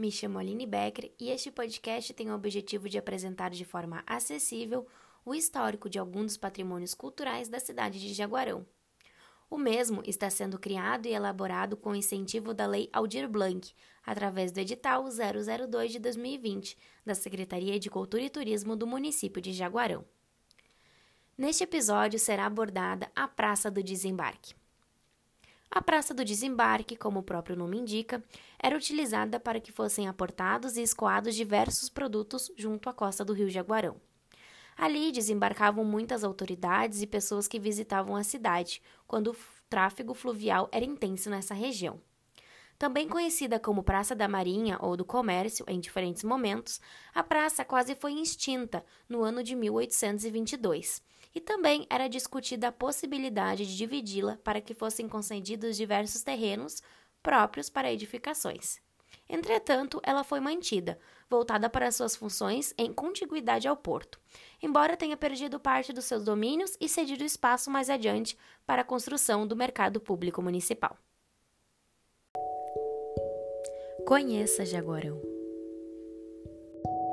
Me chamo Aline Becker e este podcast tem o objetivo de apresentar de forma acessível o histórico de alguns dos patrimônios culturais da cidade de Jaguarão. O mesmo está sendo criado e elaborado com incentivo da Lei Aldir Blanc, através do edital 002 de 2020 da Secretaria de Cultura e Turismo do município de Jaguarão. Neste episódio será abordada a Praça do Desembarque. A Praça do Desembarque, como o próprio nome indica, era utilizada para que fossem aportados e escoados diversos produtos junto à costa do Rio Jaguarão. Ali desembarcavam muitas autoridades e pessoas que visitavam a cidade, quando o tráfego fluvial era intenso nessa região. Também conhecida como Praça da Marinha ou do Comércio em diferentes momentos, a praça quase foi extinta no ano de 1822 e também era discutida a possibilidade de dividi-la para que fossem concedidos diversos terrenos próprios para edificações. Entretanto, ela foi mantida, voltada para suas funções em contiguidade ao porto, embora tenha perdido parte dos seus domínios e cedido espaço mais adiante para a construção do mercado público municipal. Conheça Jaguarão.